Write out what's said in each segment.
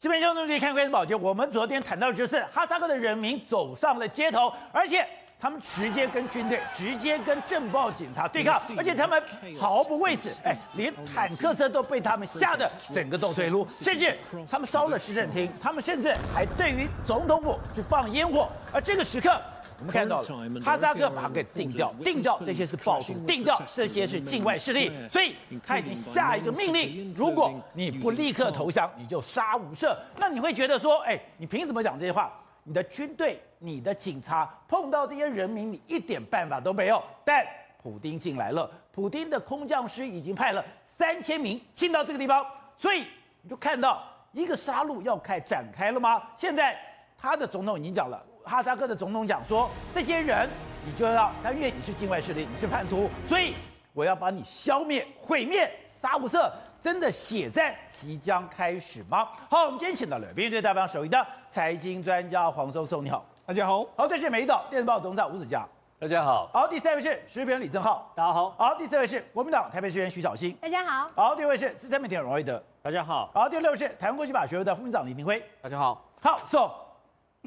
这边兄弟看《关键宝杰》，我们昨天谈到的就是哈萨克的人民走上了街头，而且他们直接跟军队、直接跟政报警察对抗，而且他们毫不畏死，哎，连坦克车都被他们吓得整个都退路，甚至他们烧了市政厅，他们甚至还对于总统府去放烟火，而这个时刻。我们看到了，哈萨克把它给定掉，定掉这些是暴徒，定掉这些是境外势力，所以他已经下一个命令：如果你不立刻投降，你就杀无赦。那你会觉得说，哎，你凭什么讲这些话？你的军队、你的警察碰到这些人民，你一点办法都没有。但普丁进来了，普丁的空降师已经派了三千名进到这个地方，所以你就看到一个杀戮要开展开了吗？现在他的总统已经讲了。哈萨克的总统讲说：“这些人，你就要，但因为你是境外势力，你是叛徒，所以我要把你消灭、毁灭、杀无赦。真的血战即将开始吗？”好，我们今天请到了编辑代表首席的财经专家黄松松，你好，大家好。好，这是美丽岛电视报董事长吴子嘉，大家好。好，第三位是时评李正浩，大家好。好，第四位是国民党台北市议员徐小新，大家好。好，第五位是资深媒体人王瑞德，大家好。好，第六位是台湾国际法学会的副秘书长李明辉，大家好。好，So。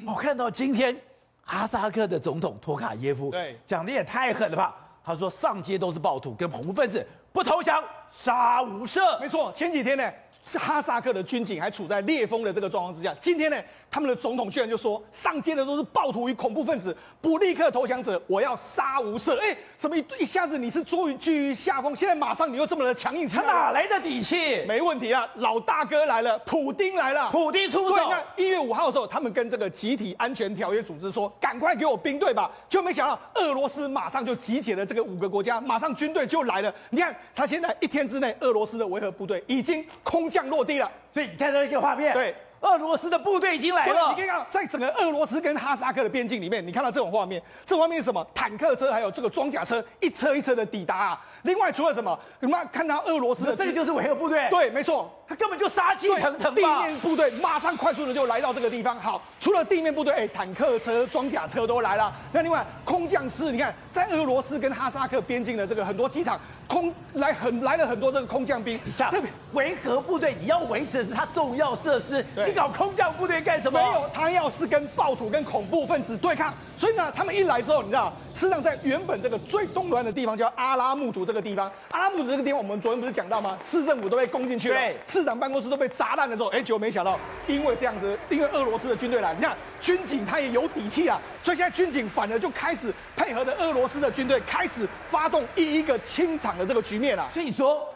我看到今天哈萨克的总统托卡耶夫，对，讲的也太狠了吧？他说上街都是暴徒跟恐怖分子，不投降杀无赦。没错，前几天呢，是哈萨克的军警还处在烈风的这个状况之下，今天呢？他们的总统居然就说，上街的都是暴徒与恐怖分子，不立刻投降者，我要杀无赦。哎，怎么一一下子你是捉于居于下风，现在马上你又这么的强硬，他哪来的底气？没问题啊，老大哥来了，普丁来了，普丁出手。对，那一月五号的时候，他们跟这个集体安全条约组织说，赶快给我兵队吧，就没想到俄罗斯马上就集结了这个五个国家，马上军队就来了。你看，他现在一天之内，俄罗斯的维和部队已经空降落地了，所以你看到一个画面，对。俄罗斯的部队已经来了。你可以看到，在整个俄罗斯跟哈萨克的边境里面，你看到这种画面，这画面是什么？坦克车还有这个装甲车一车一车的抵达啊。另外，除了什么？你们看到俄罗斯的这个就是维和部队。对，没错，他根本就杀气腾腾。地面部队马上快速的就来到这个地方。好，除了地面部队，哎，坦克车、装甲车都来了。那另外，空降师，你看，在俄罗斯跟哈萨克边境的这个很多机场，空来很来了很多这个空降兵。一下，维和部队，你要维持的是它重要设施。你搞空降部队干什么？没有，他要是跟暴徒、跟恐怖分子对抗。所以呢，他们一来之后，你知道，事实上在原本这个最东端的地方叫阿拉木图这个地方，阿拉木图这个地方，我们昨天不是讲到吗？市政府都被攻进去了，对，市长办公室都被砸烂了之后，哎，结果没想到，因为这样子，因为俄罗斯的军队来，你看军警他也有底气啊，所以现在军警反而就开始配合着俄罗斯的军队，开始发动一一个清场的这个局面了。所以说，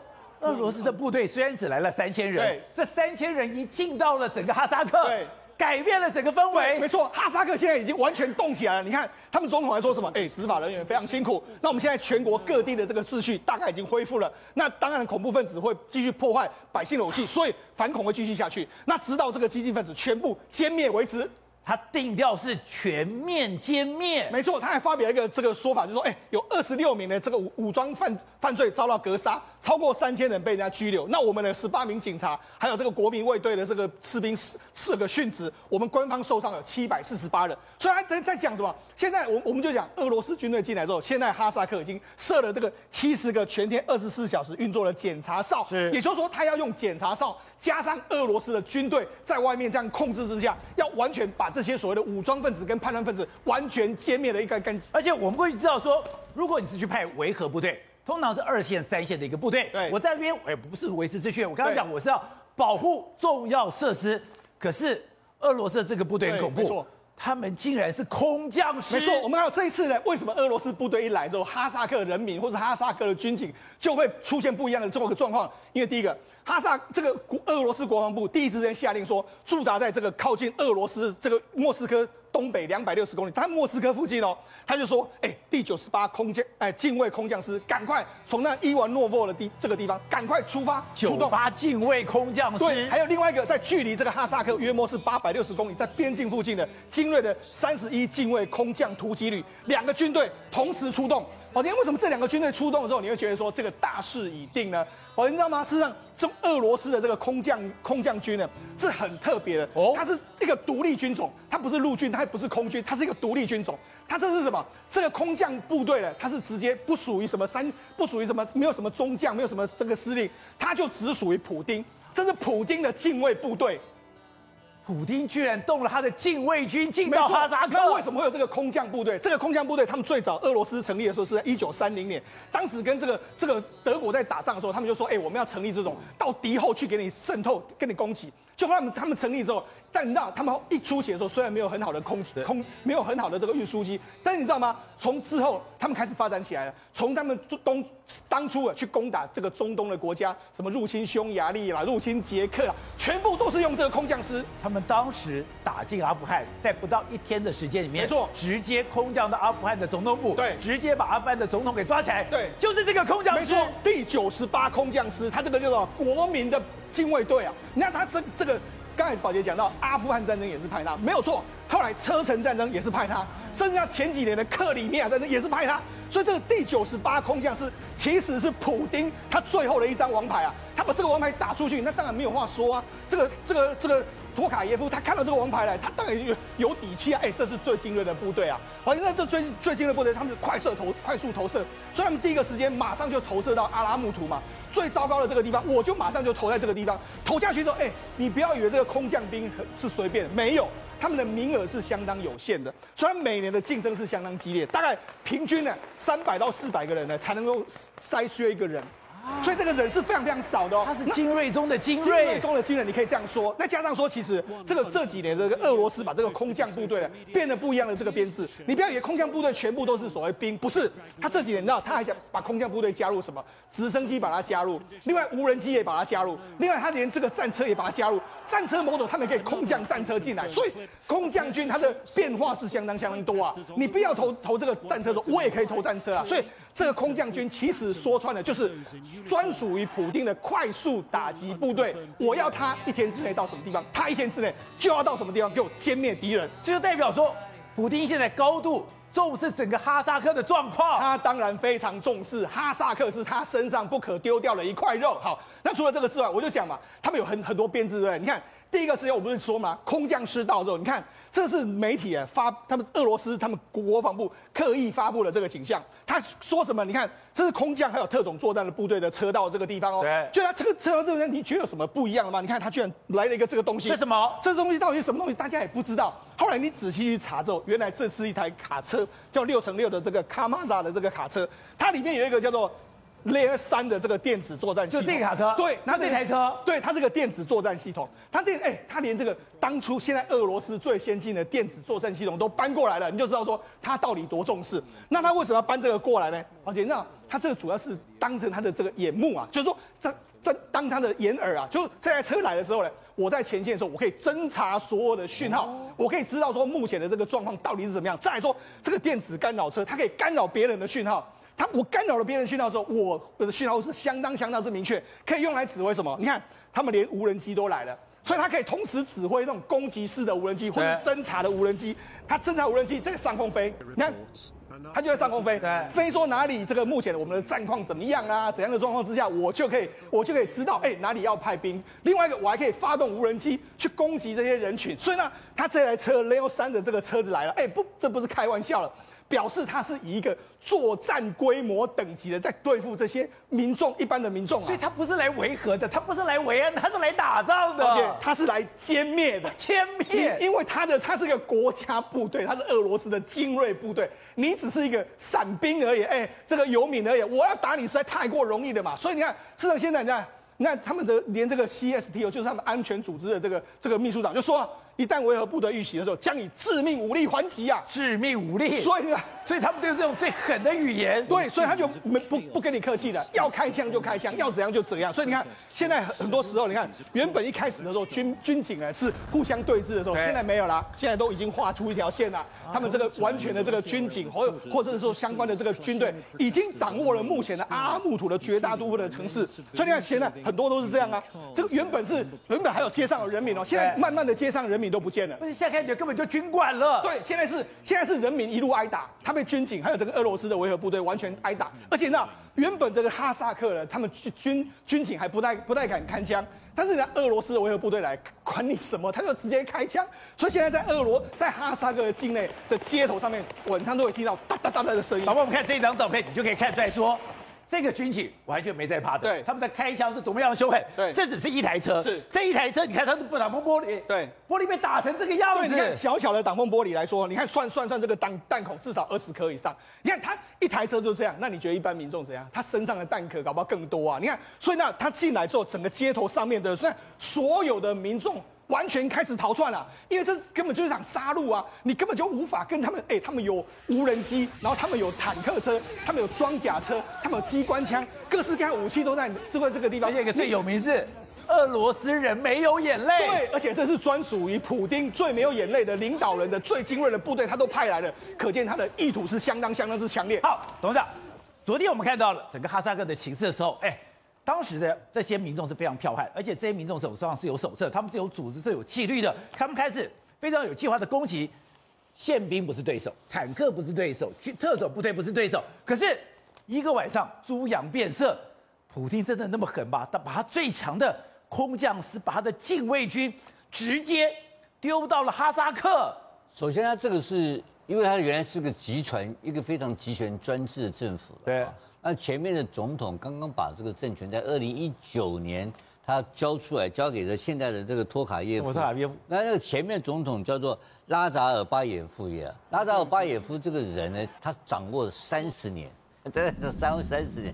俄罗斯的部队虽然只来了三千人，对，这三千人一进到了整个哈萨克，对。改变了整个氛围，没错，哈萨克现在已经完全动起来了。你看，他们总统还说什么？哎，执法人员非常辛苦。那我们现在全国各地的这个秩序大概已经恢复了。那当然，恐怖分子会继续破坏百姓的武器，所以反恐会继续下去。那直到这个激进分子全部歼灭为止。他定调是全面歼灭，没错。他还发表一个这个说法，就是说，哎，有二十六名的这个武武装犯犯罪遭到格杀，超过三千人被人家拘留。那我们的十八名警察，还有这个国民卫队的这个士兵四四个殉职，我们官方受伤了七百四十八人。所以他在在讲什么？现在我我们就讲俄罗斯军队进来之后，现在哈萨克已经设了这个七十个全天二十四小时运作的检查哨，是，也就是说他要用检查哨加上俄罗斯的军队在外面这样控制之下，要完全把。这些所谓的武装分子跟叛乱分子完全歼灭的一个根，而且我们会知道说，如果你是去派维和部队，通常是二线、三线的一个部队，对，我在那边，我也不是维持秩序，我刚刚讲我是要保护重要设施，可是俄罗斯的这个部队很恐怖，没错，他们竟然是空降师，没错，我们还有这一次呢，为什么俄罗斯部队一来之后，哈萨克人民或者哈萨克的军警就会出现不一样的这么个状况？因为第一个。哈萨这个俄罗斯国防部第一时间下令说，驻扎在这个靠近俄罗斯这个莫斯科东北两百六十公里，他莫斯科附近哦，他就说，哎，第九十八空降哎近卫空降师，赶快从那伊万诺沃的地这个地方赶快出发，出动。九八近卫空降师，对，还有另外一个在距离这个哈萨克约莫是八百六十公里，在边境附近的精锐的三十一近卫空降突击旅，两个军队同时出动。宝杰，为什么这两个军队出动的时候，你会觉得说这个大势已定呢？宝杰，你知道吗？事实上。这俄罗斯的这个空降空降军呢，是很特别的哦，它是一个独立军种，它不是陆军，它也不是空军，它是一个独立军种。它这是什么？这个空降部队呢，它是直接不属于什么三，不属于什么，没有什么中将，没有什么这个司令，它就只属于普丁，这是普丁的近卫部队。普丁居然动了他的禁卫军进到哈萨克。那为什么会有这个空降部队？这个空降部队，他们最早俄罗斯成立的时候是在一九三零年，当时跟这个这个德国在打仗的时候，他们就说：“哎，我们要成立这种到敌后去给你渗透、跟你攻击。”就他们他们成立之后。但你知道，他们一出血的时候，虽然没有很好的空空，没有很好的这个运输机，但是你知道吗？从之后他们开始发展起来了。从他们东当初啊去攻打这个中东的国家，什么入侵匈牙利啦、入侵捷克啦，全部都是用这个空降师。他们当时打进阿富汗，在不到一天的时间里面，没错，直接空降到阿富汗的总统府，对，直接把阿富汗的总统给抓起来，对，就是这个空降师，没错，第九十八空降师，他这个叫做国民的禁卫队啊。你看他这这个。刚才宝杰讲到阿富汗战争也是派他，没有错。后来车臣战争也是派他，甚至他前几年的克里米亚战争也是派他。所以这个第九十八空降师其实是普丁他最后的一张王牌啊！他把这个王牌打出去，那当然没有话说啊。这个这个这个托卡耶夫他看到这个王牌来，他当然有有底气啊！哎，这是最精锐的部队啊！好，现在这最最精锐部队，他们是快射投快速投射，所以他们第一个时间马上就投射到阿拉木图嘛。最糟糕的这个地方，我就马上就投在这个地方。投下去之后，哎，你不要以为这个空降兵是随便，没有，他们的名额是相当有限的。虽然每年的竞争是相当激烈，大概平均呢三百到四百个人呢才能够筛选一个人。所以这个人是非常非常少的哦，他是精锐中的精锐，精锐中的精锐，你可以这样说。那加上说，其实这个这几年这个俄罗斯把这个空降部队呢变得不一样的这个编制，你不要以为空降部队全部都是所谓兵，不是。他这几年你知道他还想把空降部队加入什么？直升机把它加入，另外无人机也把它加入，另外他连这个战车也把它加入。战车某种他们可以空降战车进来，所以空降军它的变化是相当相当多啊。你不要投投这个战车的时候，我也可以投战车啊。所以。这个空降军其实说穿了就是专属于普丁的快速打击部队。我要他一天之内到什么地方，他一天之内就要到什么地方给我歼灭敌人。这就代表说，普丁现在高度重视整个哈萨克的状况。他当然非常重视哈萨克，是他身上不可丢掉的一块肉。好，那除了这个之外，我就讲嘛，他们有很很多编制，对不对？你看，第一个时间我不是说嘛，空降师到之后，你看。这是媒体啊发，他们俄罗斯他们国防部刻意发布了这个景象。他说什么？你看，这是空降还有特种作战的部队的车到这个地方哦。对。就他这个车到这边，你觉得有什么不一样的吗？你看他居然来了一个这个东西。这什么？这东西到底是什么东西？大家也不知道。后来你仔细去查之后，原来这是一台卡车，叫六乘六的这个卡玛扎的这个卡车，它里面有一个叫做。Layer 三的这个电子作战系统，就这个卡车，对，它这台车，对，它是个电子作战系统。它电，哎，它连这个当初现在俄罗斯最先进的电子作战系统都搬过来了，你就知道说它到底多重视。那它为什么要搬这个过来呢？而且那它这个主要是当成它的这个眼目啊，就是说它在当它的眼耳啊，就是这台车来的时候呢，我在前线的时候，我可以侦查所有的讯号，我可以知道说目前的这个状况到底是怎么样。再来说这个电子干扰车，它可以干扰别人的讯号。他我干扰了别人讯号之后，我的讯号是相当相当之明确，可以用来指挥什么？你看，他们连无人机都来了，所以他可以同时指挥那种攻击式的无人机或者侦察的无人机。他侦察无人机在上空飞，你看，他就在上空飞，飞说哪里这个目前我们的战况怎么样啊？怎样的状况之下，我就可以我就可以知道，哎，哪里要派兵。另外一个，我还可以发动无人机去攻击这些人群。所以呢，他这台车 Leo 三的这个车子来了，哎，不，这不是开玩笑了。表示他是以一个作战规模等级的在对付这些民众，一般的民众啊，所以他不是来维和的，他不是来维安，他是来打仗的，而且他是来歼灭的，歼灭。因为他的他是一个国家部队，他是俄罗斯的精锐部队，你只是一个散兵而已，哎，这个游民而已，我要打你实在太过容易了嘛。所以你看，事实上现在你看，你看他们的连这个 CSTO 就是他们安全组织的这个这个秘书长就说。一旦维和部队遇袭的时候，将以致命武力还击啊！致命武力，所以啊，所以他们都是这种最狠的语言。对，所以他就没不不跟你客气的，要开枪就开枪，要怎样就怎样。所以你看，现在很多时候，你看原本一开始的时候，军军警啊是互相对峙的时候，现在没有了，现在都已经画出一条线了。他们这个完全的这个军警，或或者是说相关的这个军队，已经掌握了目前的阿拉木图的绝大多数的城市。所以你看，现在很多都是这样啊。这个原本是原本还有街上的人民哦，现在慢慢的街上人民都不见了。感觉根本就军管了。对，现在是现在是人民一路挨打，他被军警还有这个俄罗斯的维和部队完全挨打。而且呢，原本这个哈萨克人，他们军军军警还不太不太敢开枪，但是呢，俄罗斯的维和部队来管你什么，他就直接开枪。所以现在在俄罗在哈萨克的境内的街头上面，晚上都会听到哒哒哒哒的声音。好，我们看这一张照片，你就可以看出来说，这个军警完全没在怕的，对，他们在开枪是多么样的凶狠，对，这只是一台车，是这一台车，你看它的挡风玻璃，对，玻璃被打成这个样子，你看小小的挡风玻璃来说，你看算算算这个弹弹孔至少二十颗以上，你看他一台车就这样，那你觉得一般民众怎样？他身上的弹壳搞不好更多啊？你看，所以那他进来之后，整个街头上面的，虽然所有的民众。完全开始逃窜了，因为这根本就是场杀戮啊！你根本就无法跟他们，哎、欸，他们有无人机，然后他们有坦克车，他们有装甲车，他们有机关枪，各式各样武器都在都在这个地方。而且一个最有名是俄罗斯人没有眼泪，对，而且这是专属于普丁最没有眼泪的领导人的最精锐的部队，他都派来了，可见他的意图是相当相当之强烈。好，董事长，昨天我们看到了整个哈萨克的情势的时候，哎、欸。当时的这些民众是非常彪悍，而且这些民众手上是有手册，他们是有组织、是有纪律的。他们开始非常有计划的攻击，宪兵不是对手，坦克不是对手，去特种部队不是对手。可是一个晚上猪羊变色，普京真的那么狠吗？他把他最强的空降师，把他的禁卫军直接丢到了哈萨克。首先，他这个是因为他原来是个集权，一个非常集权专制的政府。对。那前面的总统刚刚把这个政权在二零一九年他交出来，交给了现在的这个托卡耶夫。托卡耶夫。那那个前面总统叫做拉扎尔巴耶夫耶。拉扎尔巴耶夫这个人呢，他掌握了三十年，在这三三十年。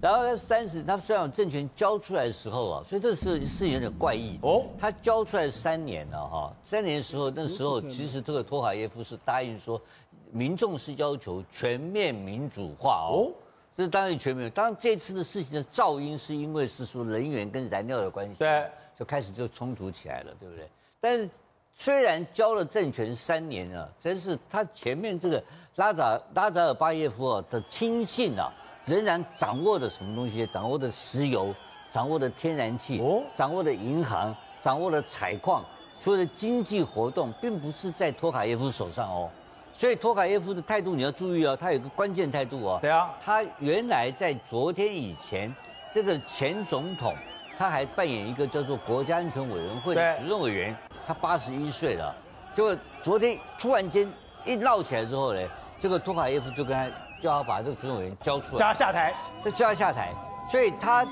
然后呢，三十他虽然有政权交出来的时候啊，所以这个事事情有点怪异哦。他交出来三年了哈，三年的时候，那时候其实这个托卡耶夫是答应说，民众是要求全面民主化哦。这是当然全面。当然这次的事情的噪音是因为是说能源跟燃料的关系，对，就开始就冲突起来了，对不对？但是虽然交了政权三年了，真是他前面这个拉扎拉扎尔巴耶夫啊的亲信啊，仍然掌握的什么东西？掌握的石油，掌握的天然气，哦，掌握的银行，掌握的采矿，所有的经济活动，并不是在托卡耶夫手上哦。所以托卡耶夫的态度你要注意哦，他有个关键态度哦。对啊，他原来在昨天以前，这个前总统他还扮演一个叫做国家安全委员会的主任委员，他八十一岁了。结果昨天突然间一闹起来之后呢，这个托卡耶夫就跟他叫他把这个主任委员交出来，叫他下台，就叫他下台。所以他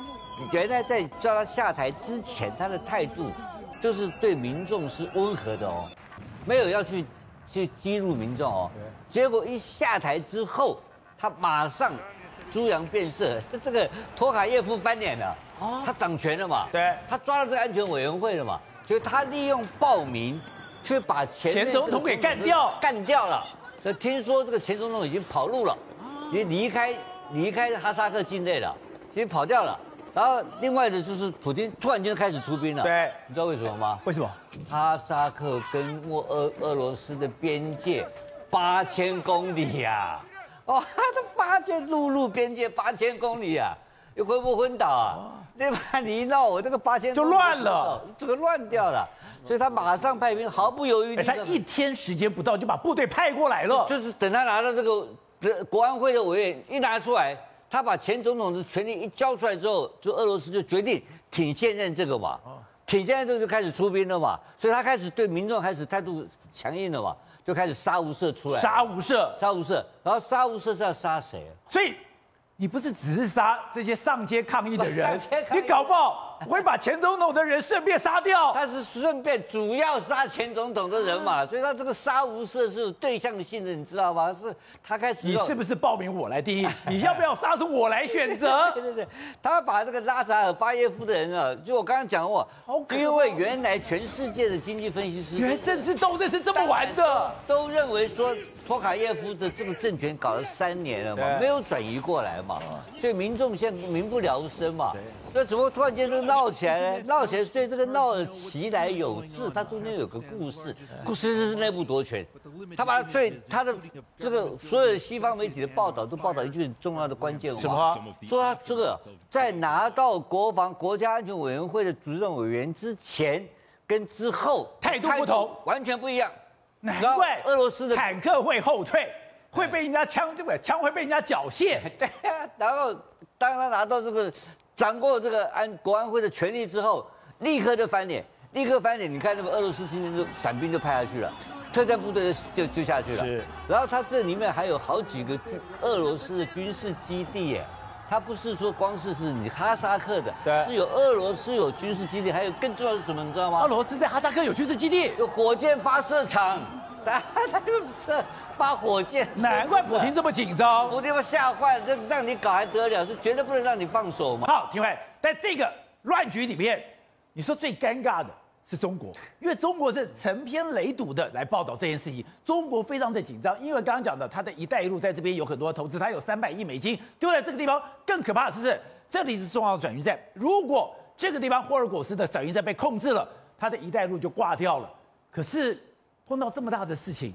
原来在叫他下台之前，他的态度就是对民众是温和的哦，没有要去。去激怒民众哦，结果一下台之后，他马上猪羊变色，这个托卡耶夫翻脸了，哦他掌权了嘛，对，他抓了这个安全委员会了嘛，所以他利用暴民，去把前前总统给干掉，干掉了。所以听说这个前总统已经跑路了，已经离开离开哈萨克境内了，已经跑掉了。然后另外的就是普京突然间开始出兵了，对，你知道为什么吗？为什么？哈萨克跟俄俄俄罗斯的边界八千公里呀，哦，他的八千陆路边界八千公里啊，你昏不昏倒啊？对吧？你一闹，我这个八千就乱了，这个乱掉了，所以他马上派兵，毫不犹豫，他一天时间不到就把部队派过来了，就是等他拿到这个国安会的委员一拿出来。他把前总统的权力一交出来之后，就俄罗斯就决定挺现任这个嘛，挺现在这个就开始出兵了嘛，所以他开始对民众开始态度强硬了嘛，就开始杀无赦出来，杀无赦，杀无赦，然后杀无赦是要杀谁？所以你不是只是杀这些上街抗议的人，你搞不好。会把前总统的人顺便杀掉，他是顺便主要杀前总统的人嘛，所以他这个杀无赦是有对象性的，你知道吗？是他开始，你是不是报名我来第一？你要不要杀是我来选择？对对对，他把这个拉扎尔巴耶夫的人啊，就我刚刚讲过，因为原来全世界的经济分析师，原来政治斗争是这么玩的，都认为说托卡耶夫的这个政权搞了三年了嘛，没有转移过来嘛，所以民众现在民不聊生嘛。那怎么突然间就闹起来呢？闹起来，所以这个闹的其来有自，它中间有个故事，故事就是内部夺权。他把他最他的这个所有西方媒体的报道都报道一句很重要的关键话，什么？说他这个在拿到国防国家安全委员会的主任委员之前跟之后态度不同，完全不一样。难怪俄罗斯的坦克会后退，会被人家枪对不对？枪会被人家缴械。对啊，然后当他拿到这个。掌握这个安国安会的权力之后，立刻就翻脸，立刻翻脸。你看那个俄罗斯今天就伞兵就派下去了，特战部队就就下去了。是。然后他这里面还有好几个军俄罗斯的军事基地耶，它不是说光是是你哈萨克的，对，是有俄罗斯有军事基地，还有更重要的是什么，你知道吗？俄罗斯在哈萨克有军事基地，有火箭发射场，他他就是发火箭，难怪普京这么紧张，普丁把吓坏了，这让你搞还得了？是绝对不能让你放手嘛。好，廷辉，在这个乱局里面，你说最尴尬的。是中国，因为中国是成篇累牍的来报道这件事情，中国非常的紧张，因为刚刚讲的，它的一带一路在这边有很多投资，它有三百亿美金丢在这个地方。更可怕的是，这里是重要的转运站，如果这个地方霍尔果斯的转运站被控制了，它的一带一路就挂掉了。可是碰到这么大的事情，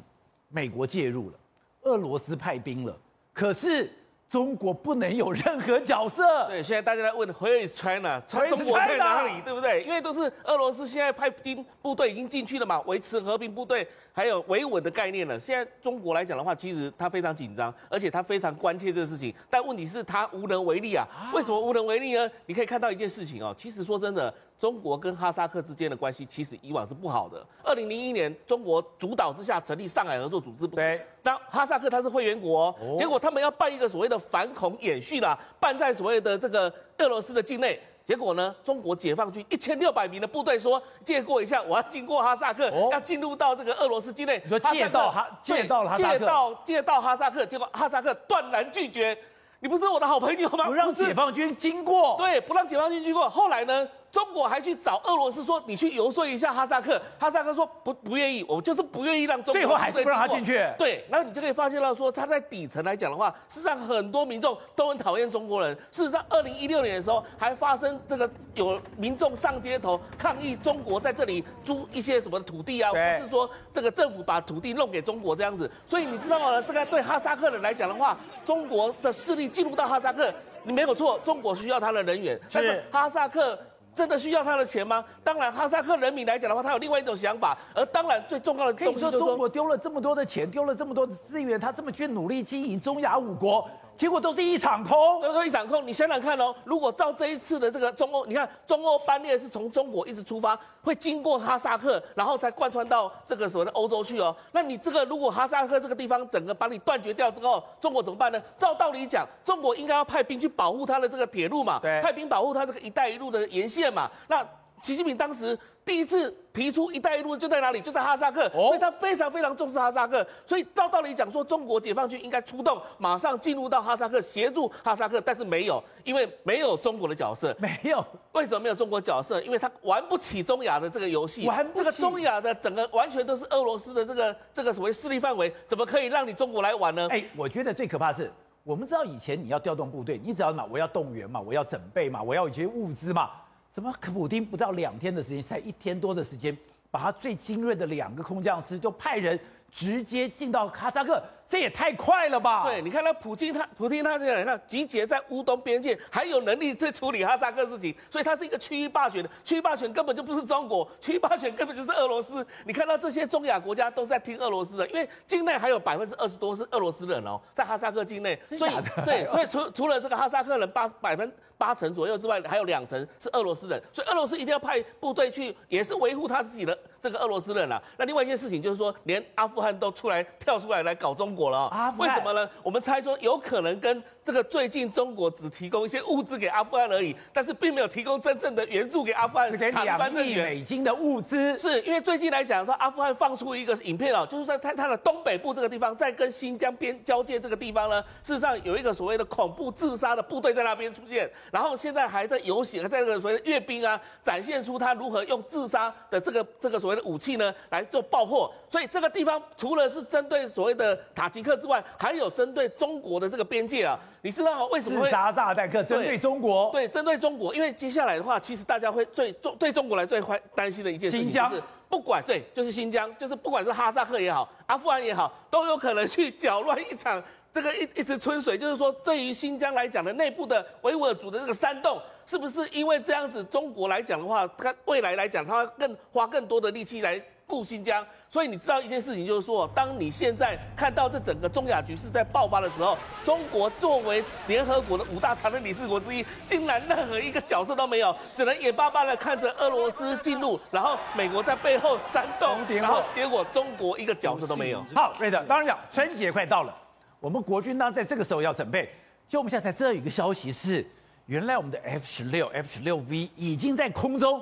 美国介入了，俄罗斯派兵了，可是。中国不能有任何角色。对，现在大家在问 Where is China？中国在哪里？对不对？因为都是俄罗斯现在派兵部队已经进去了嘛，维持和平部队还有维稳的概念了。现在中国来讲的话，其实他非常紧张，而且他非常关切这个事情。但问题是，他无能为力啊。为什么无能为力呢？你可以看到一件事情哦。其实说真的。中国跟哈萨克之间的关系其实以往是不好的。二零零一年，中国主导之下成立上海合作组织，对。那哈萨克它是会员国，结果他们要办一个所谓的反恐演训啦，办在所谓的这个俄罗斯的境内。结果呢，中国解放军一千六百名的部队说借过一下，我要经过哈萨克，要进入到这个俄罗斯境内。你说借到哈，借到哈萨克，借到借到哈萨克，结果哈萨克断然拒绝。你不是我的好朋友吗？不让解放军经过。对，不让解放军经过。后来呢？中国还去找俄罗斯说：“你去游说一下哈萨克。”哈萨克说：“不，不愿意，我就是不愿意让中国。”最后还是不让他进去。对，然后你就可以发现到说，他在底层来讲的话，事实上很多民众都很讨厌中国人。事实上，二零一六年的时候还发生这个有民众上街头抗议中国在这里租一些什么土地啊，或是说这个政府把土地弄给中国这样子。所以你知道吗？这个对哈萨克人来讲的话，中国的势力进入到哈萨克，你没有错，中国需要他的人员，但是哈萨克。真的需要他的钱吗？当然，哈萨克人民来讲的话，他有另外一种想法。而当然，最重要的东西就是说，说中国丢了这么多的钱，丢了这么多的资源，他这么去努力经营中亚五国。结果都是一场空，都是一场空。你想想看哦，如果照这一次的这个中欧，你看中欧班列是从中国一直出发，会经过哈萨克，然后才贯穿到这个所谓的欧洲去哦。那你这个如果哈萨克这个地方整个把你断绝掉之后，中国怎么办呢？照道理讲，中国应该要派兵去保护它的这个铁路嘛，对，派兵保护它这个一带一路的沿线嘛。那习近平当时。第一次提出“一带一路”就在哪里？就在哈萨克，所以他非常非常重视哈萨克。所以照道理讲说，中国解放军应该出动，马上进入到哈萨克协助哈萨克，但是没有，因为没有中国的角色。没有，为什么没有中国角色？因为他玩不起中亚的这个游戏，玩不起。这个中亚的整个完全都是俄罗斯的这个这个所谓势力范围，怎么可以让你中国来玩呢？哎，我觉得最可怕的是，我们知道以前你要调动部队，你只要嘛，我要动员嘛，我要准备嘛，我要一些物资嘛。怎么？普丁不到两天的时间，才一天多的时间，把他最精锐的两个空降师就派人直接进到哈萨克。这也太快了吧！对，你看他普京，他普京他这样，你看集结在乌东边界，还有能力在处理哈萨克事情，所以他是一个区域霸权的，区域霸权根本就不是中国，区域霸权根本就是俄罗斯。你看到这些中亚国家都是在听俄罗斯的，因为境内还有百分之二十多是俄罗斯人哦，在哈萨克境内，所以对，所以除除了这个哈萨克人八百分八成左右之外，还有两成是俄罗斯人，所以俄罗斯一定要派部队去，也是维护他自己的这个俄罗斯人啊。那另外一件事情就是说，连阿富汗都出来跳出来来搞中国了啊。为什么呢？我们猜说有可能跟这个最近中国只提供一些物资给阿富汗而已，但是并没有提供真正的援助给阿富汗。是给两亿美金的物资。是因为最近来讲说，阿富汗放出一个影片哦，就是在它它的东北部这个地方，在跟新疆边交界这个地方呢，事实上有一个所谓的恐怖自杀的部队在那边出现，然后现在还在游行，还在这个所谓的阅兵啊，展现出他如何用自杀的这个这个所谓的武器呢来做爆破。所以这个地方除了是针对所谓的塔吉克之外，还有针对中国的这个边界啊，你知道为什么会？自杀炸弹客针对中国？对，针对中国，因为接下来的话，其实大家会最中对中国来最欢担心的一件事情就是，不管对，就是新疆，就是不管是哈萨克也好，阿富汗也好，都有可能去搅乱一场 这个一一池春水。就是说，对于新疆来讲的内部的维吾尔族的这个煽动，是不是因为这样子，中国来讲的话，它未来来讲，它会更花更多的力气来。顾新疆，所以你知道一件事情，就是说，当你现在看到这整个中亚局势在爆发的时候，中国作为联合国的五大常任理事国之一，竟然任何一个角色都没有，只能眼巴巴的看着俄罗斯进入，然后美国在背后煽动，然后结果中国一个角色都没有。好，瑞德，当然讲春节快到了，我们国军呢在这个时候要准备。就我们现在才知道有一个消息是，原来我们的 F 十六 F 十六 V 已经在空中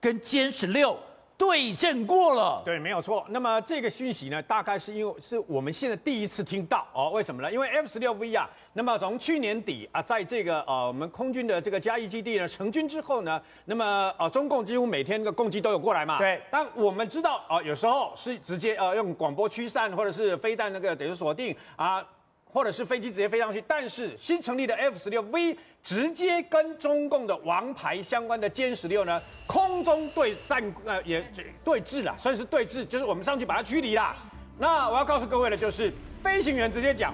跟歼十六。对阵过了，对，没有错。那么这个讯息呢，大概是因为是我们现在第一次听到哦。为什么呢？因为 F 十六 V 啊，那么从去年底啊，在这个呃我们空军的这个嘉义基地呢成军之后呢，那么呃中共几乎每天的攻击都有过来嘛。对。但我们知道啊、呃，有时候是直接呃用广播驱散，或者是飞弹那个等于锁定啊。或者是飞机直接飞上去，但是新成立的 F 十六 V 直接跟中共的王牌相关的歼十六呢，空中对战呃也对峙了，算是对峙，就是我们上去把它驱离了。那我要告诉各位的就是，飞行员直接讲，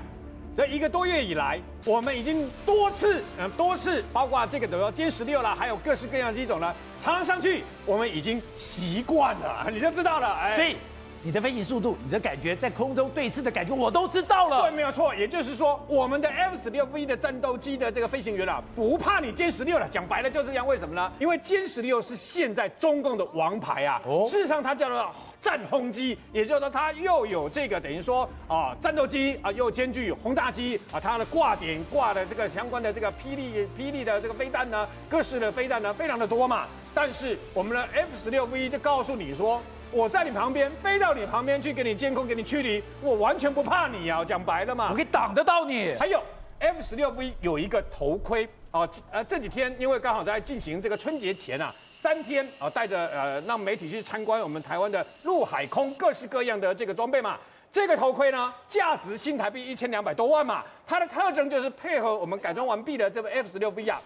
这一个多月以来，我们已经多次嗯多次，包括这个等于说歼十六啦，还有各式各样的机种呢，常常上去，我们已经习惯了，你就知道了，哎。你的飞行速度，你的感觉，在空中对峙的感觉，我都知道了。对，没有错。也就是说，我们的 F 十六 V 的战斗机的这个飞行员啊，不怕你歼十六了。讲白了就是这样。为什么呢？因为歼十六是现在中共的王牌啊。哦。事实上，它叫做战轰机，也就是说，它又有这个等于说啊战斗机啊，又兼具轰炸机啊，它的挂点挂的这个相关的这个霹雳霹雳的这个飞弹呢，各式的飞弹呢，非常的多嘛。但是我们的 F 十六 V 就告诉你说。我在你旁边，飞到你旁边去给你监控，给你驱离，我完全不怕你啊！讲白了嘛，我可以挡得到你。还有 F 十六 V 有一个头盔啊，呃，这几天因为刚好在进行这个春节前啊，三天啊，带着呃让媒体去参观我们台湾的陆海空各式各样的这个装备嘛。这个头盔呢，价值新台币一千两百多万嘛，它的特征就是配合我们改装完毕的这个 F 十六 V 啊，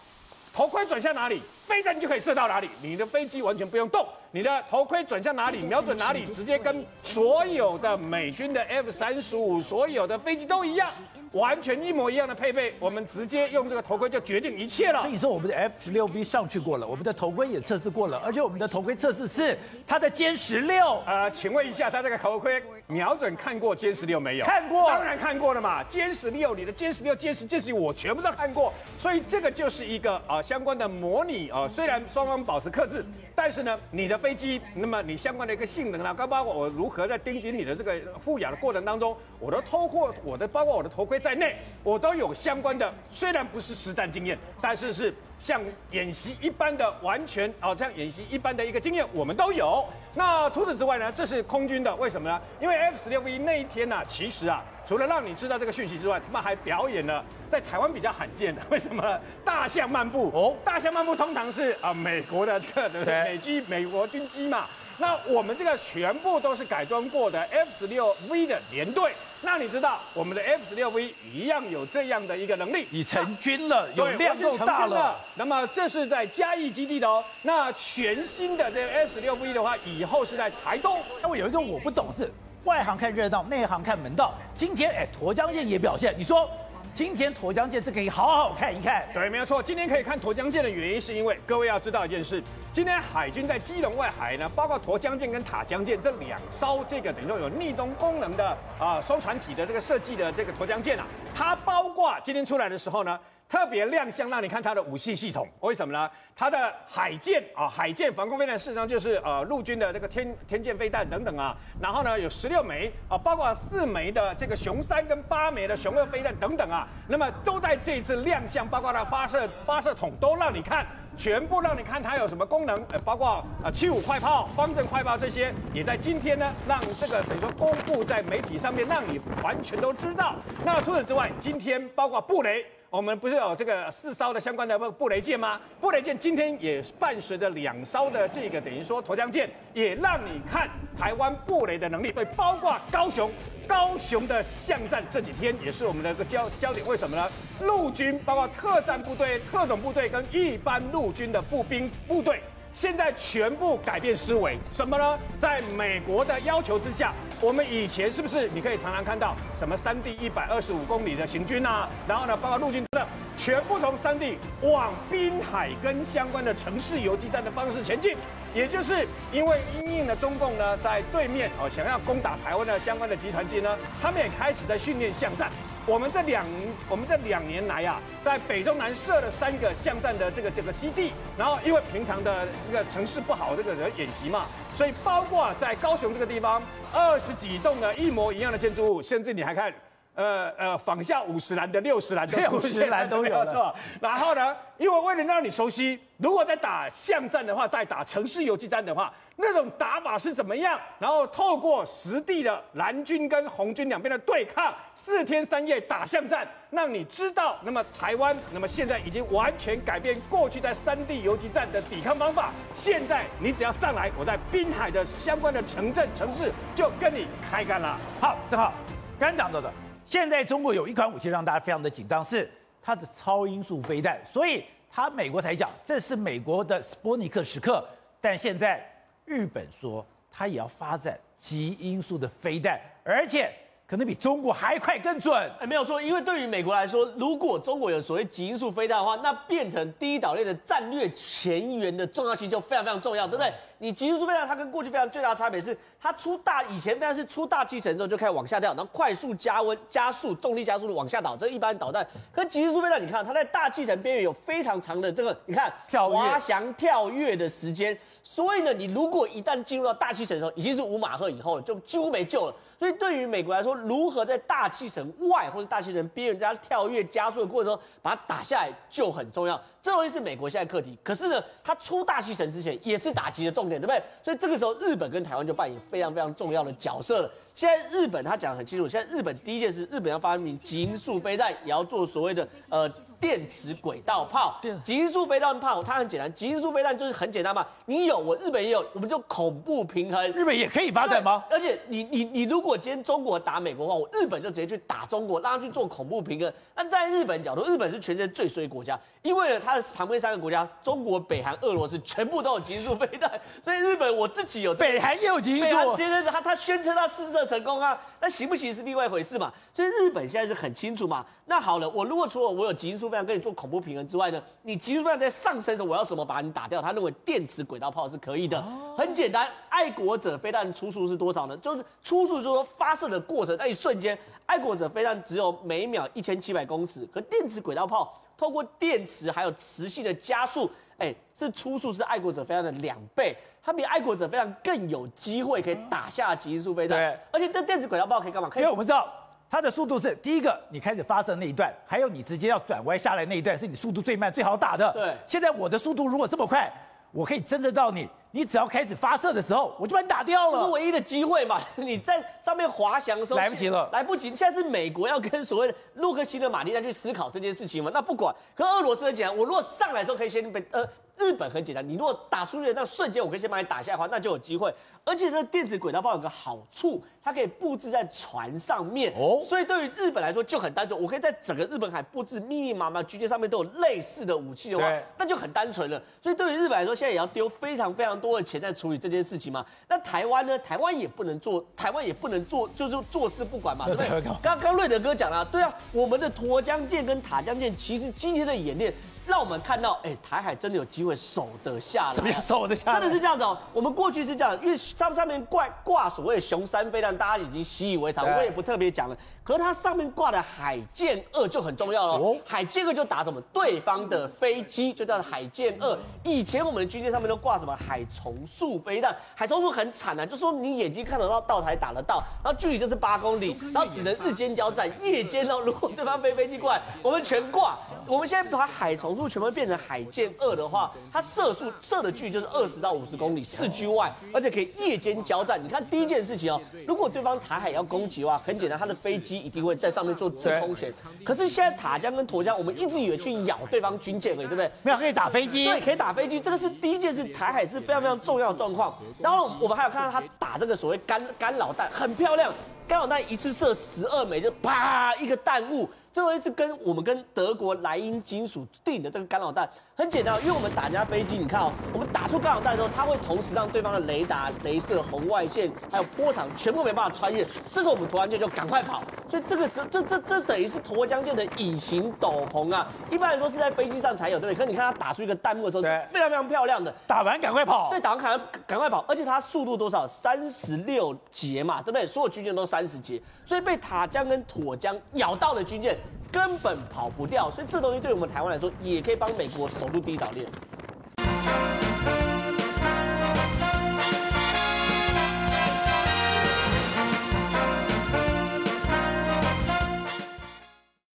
头盔转向哪里，飞弹就可以射到哪里，你的飞机完全不用动。你的头盔转向哪里，瞄准哪里，直接跟所有的美军的 F 三十五所有的飞机都一样，完全一模一样的配备。我们直接用这个头盔就决定一切了。所以说，我们的 F 十六 B 上去过了，我们的头盔也测试过了，而且我们的头盔测试是它的歼十六。呃，请问一下，它这个头盔瞄准看过歼十六没有？看过，当然看过了嘛。歼十六，你的歼十六、歼十、歼十一，我全部都看过。所以这个就是一个啊、呃、相关的模拟啊、呃，虽然双方保持克制。但是呢，你的飞机，那么你相关的一个性能啊，包括我如何在盯紧你的这个护养的过程当中，我都偷过我的，包括我的头盔在内，我都有相关的，虽然不是实战经验，但是是像演习一般的完全哦，像演习一般的一个经验，我们都有。那除此之外呢，这是空军的，为什么呢？因为 F 十六 V 那一天呢、啊，其实啊。除了让你知道这个讯息之外，他们还表演了在台湾比较罕见的，为什么？大象漫步哦，大象漫步通常是啊美国的这个对不对？美军美国军机嘛。那我们这个全部都是改装过的 F 十六 V 的连队。那你知道我们的 F 十六 V 一样有这样的一个能力？你成军了，有量够大了。那么这是在嘉义基地的哦。那全新的这个 F 十六 V 的话，以后是在台东。那我有一个我不懂是。外行看热闹，内行看门道。今天哎，沱江舰也表现。你说，今天沱江舰这可以好好看一看。对，没有错。今天可以看沱江舰的原因，是因为各位要知道一件事：今天海军在基隆外海呢，包括沱江舰跟塔江舰这两艘这个等于说有逆中功能的啊双船体的这个设计的这个沱江舰啊，它包括今天出来的时候呢。特别亮相，让你看它的武器系统，为什么呢？它的海舰啊，海舰防空飞弹，事实上就是呃陆军的那个天天舰飞弹等等啊。然后呢，有十六枚啊，包括四枚的这个雄三跟八枚的雄二飞弹等等啊。那么都在这一次亮相，包括它发射发射筒都让你看，全部让你看它有什么功能，呃，包括啊七五快炮、方阵快炮这些，也在今天呢，让这个等于说公布在媒体上面，让你完全都知道。那除此之外，今天包括布雷。我们不是有这个四艘的相关的布雷舰吗？布雷舰今天也伴随着两艘的这个等于说沱江舰，也让你看台湾布雷的能力。对，包括高雄，高雄的巷战这几天也是我们的一个焦焦点。为什么呢？陆军包括特战部队、特种部队跟一般陆军的步兵部队。现在全部改变思维，什么呢？在美国的要求之下，我们以前是不是你可以常常看到什么山地一百二十五公里的行军啊？然后呢，包括陆军的全部从山地往滨海跟相关的城市游击战的方式前进，也就是因为因应了中共呢在对面哦想要攻打台湾的相关的集团军呢，他们也开始在训练巷战。我们这两我们这两年来啊，在北中南设了三个巷战的这个这个基地，然后因为平常的那个城市不好，这个人演习嘛，所以包括在高雄这个地方，二十几栋的一模一样的建筑物，甚至你还看呃呃，仿效五十岚的六十岚六十岚都 有错。然后呢，因为为了让你熟悉，如果在打巷战的话，在打城市游击战的话，那种打法是怎么样？然后透过实地的蓝军跟红军两边的对抗，四天三夜打巷战，让你知道，那么台湾，那么现在已经完全改变过去在山地游击战的抵抗方法。现在你只要上来，我在滨海的相关的城镇城市就跟你开干了。好，正好刚刚讲到的。现在中国有一款武器让大家非常的紧张，是它的超音速飞弹，所以它美国才讲这是美国的斯波尼克时刻，但现在日本说它也要发展极音速的飞弹，而且。可能比中国还快更准，哎，没有错，因为对于美国来说，如果中国有所谓极音速飞弹的话，那变成第一岛链的战略前沿的重要性就非常非常重要，对不对？你极音速飞弹它跟过去飞弹最大的差别是，它出大以前飞弹是出大气层之后就开始往下掉，然后快速加温加速重力加速的往下倒，这一般导弹。可极音速飞弹，你看它在大气层边缘有非常长的这个，你看跳滑翔跳跃的时间，所以呢，你如果一旦进入到大气层的时候，已经是五马赫以后了，就几乎没救了。所以对于美国来说，如何在大气层外或者大气层边缘加跳跃加速的过程中把它打下来就很重要。这东西是美国现在课题。可是呢，它出大气层之前也是打击的重点，对不对？所以这个时候，日本跟台湾就扮演非常非常重要的角色了。现在日本他讲得很清楚，现在日本第一件事，日本要发明极音速飞弹，也要做所谓的呃电磁轨道炮。极音速飞弹炮它很简单，极音速飞弹就是很简单嘛，你有我日本也有，我们就恐怖平衡。日本也可以发展吗？而且你你你如今天中国打美国的话，我日本就直接去打中国，让他去做恐怖平衡。那在日本角度，日本是全世界最衰国家，因为呢它的旁边三个国家，中国、北韩、俄罗斯全部都有极音速飞弹，所以日本我自己有、这个、北韩也有极音速，接着他他宣称他试射成功啊。那行不行是另外一回事嘛，所以日本现在是很清楚嘛。那好了，我如果除了我有极速飞弹跟你做恐怖平衡之外呢，你极速飞弹在上升的时候，我要什么把你打掉？他认为电磁轨道炮是可以的，很简单。爱国者飞弹初速是多少呢？就是初速就是说发射的过程那一瞬间，爱国者飞弹只有每秒一千七百公尺，可电磁轨道炮透过电磁还有磁性的加速，哎，是初速是爱国者飞弹的两倍。它比爱国者飞弹更有机会可以打下极速飞弹，对，而且这电子轨道炮可以干嘛？可以，因为我们知道它的速度是第一个，你开始发射那一段，还有你直接要转弯下来那一段，是你速度最慢、最好打的。对，现在我的速度如果这么快，我可以侦测到你，你只要开始发射的时候，我就把你打掉了。这是唯一的机会嘛？你在上面滑翔的时候来不及了，来不及。现在是美国要跟所谓的洛克希德马丁去思考这件事情嘛？那不管，可俄罗斯很简单，我如果上来的时候可以先被呃。日本很简单，你如果打出去的那瞬间，我可以先把你打下来的话，那就有机会。而且这电子轨道炮有个好处，它可以布置在船上面哦，所以对于日本来说就很单纯。我可以在整个日本海布置密密麻麻军舰上面都有类似的武器的话，那就很单纯了。所以对于日本来说，现在也要丢非常非常多的钱在处理这件事情嘛。那台湾呢？台湾也不能做，台湾也不能做，就是坐视不管嘛，对不对？刚刚瑞德哥讲了，对啊，我们的沱江舰跟塔江舰其实今天的演练。让我们看到，哎，台海真的有机会守得下来。什么叫守得下来？真的是这样子哦。我们过去是这样，因为上上面挂挂所谓的雄三飞弹，大家已经习以为常，我也不特别讲了。可是它上面挂的海剑二就很重要了。哦，海剑二就打什么？对方的飞机就叫海剑二。以前我们的军舰上面都挂什么？海虫速飞弹。海虫速很惨啊，就说你眼睛看得到，到才打得到，然后距离就是八公里，然后只能日间交战，夜间哦，如果对方飞飞机过来，我们全挂。我们现在把海虫速全部变成海剑二的话，它射速射的距离就是二十到五十公里，市区外，而且可以夜间交战。你看第一件事情哦，如果对方台海要攻击的话，很简单，他的飞机。一定会在上面做制空权，可是现在塔江跟沱江，我们一直以为去咬对方军舰而已，对不对？没有可以打飞机，对，可以打飞机，这个是第一件事，台海是非常非常重要的状况。然后我们还有看到他打这个所谓干干扰弹，很漂亮，干扰弹一次射十二枚，就啪一个弹幕。这回是跟我们跟德国莱茵金属定的这个干扰弹很简单，因为我们打人家飞机，你看哦，我们打出干扰弹的时候，它会同时让对方的雷达、镭射、红外线还有波长全部没办法穿越，这时候我们沱江舰就赶快跑。所以这个时这这这等于是沱江舰的隐形斗篷啊，一般来说是在飞机上才有，对不对？可是你看它打出一个弹幕的时候是非常非常漂亮的，打完赶快跑。对，打完赶赶快跑，而且它速度多少？三十六节嘛，对不对？所有军舰都三三十节，所以被塔江跟妥江咬到的军舰根本跑不掉，所以这东西对我们台湾来说也可以帮美国守住第一岛链。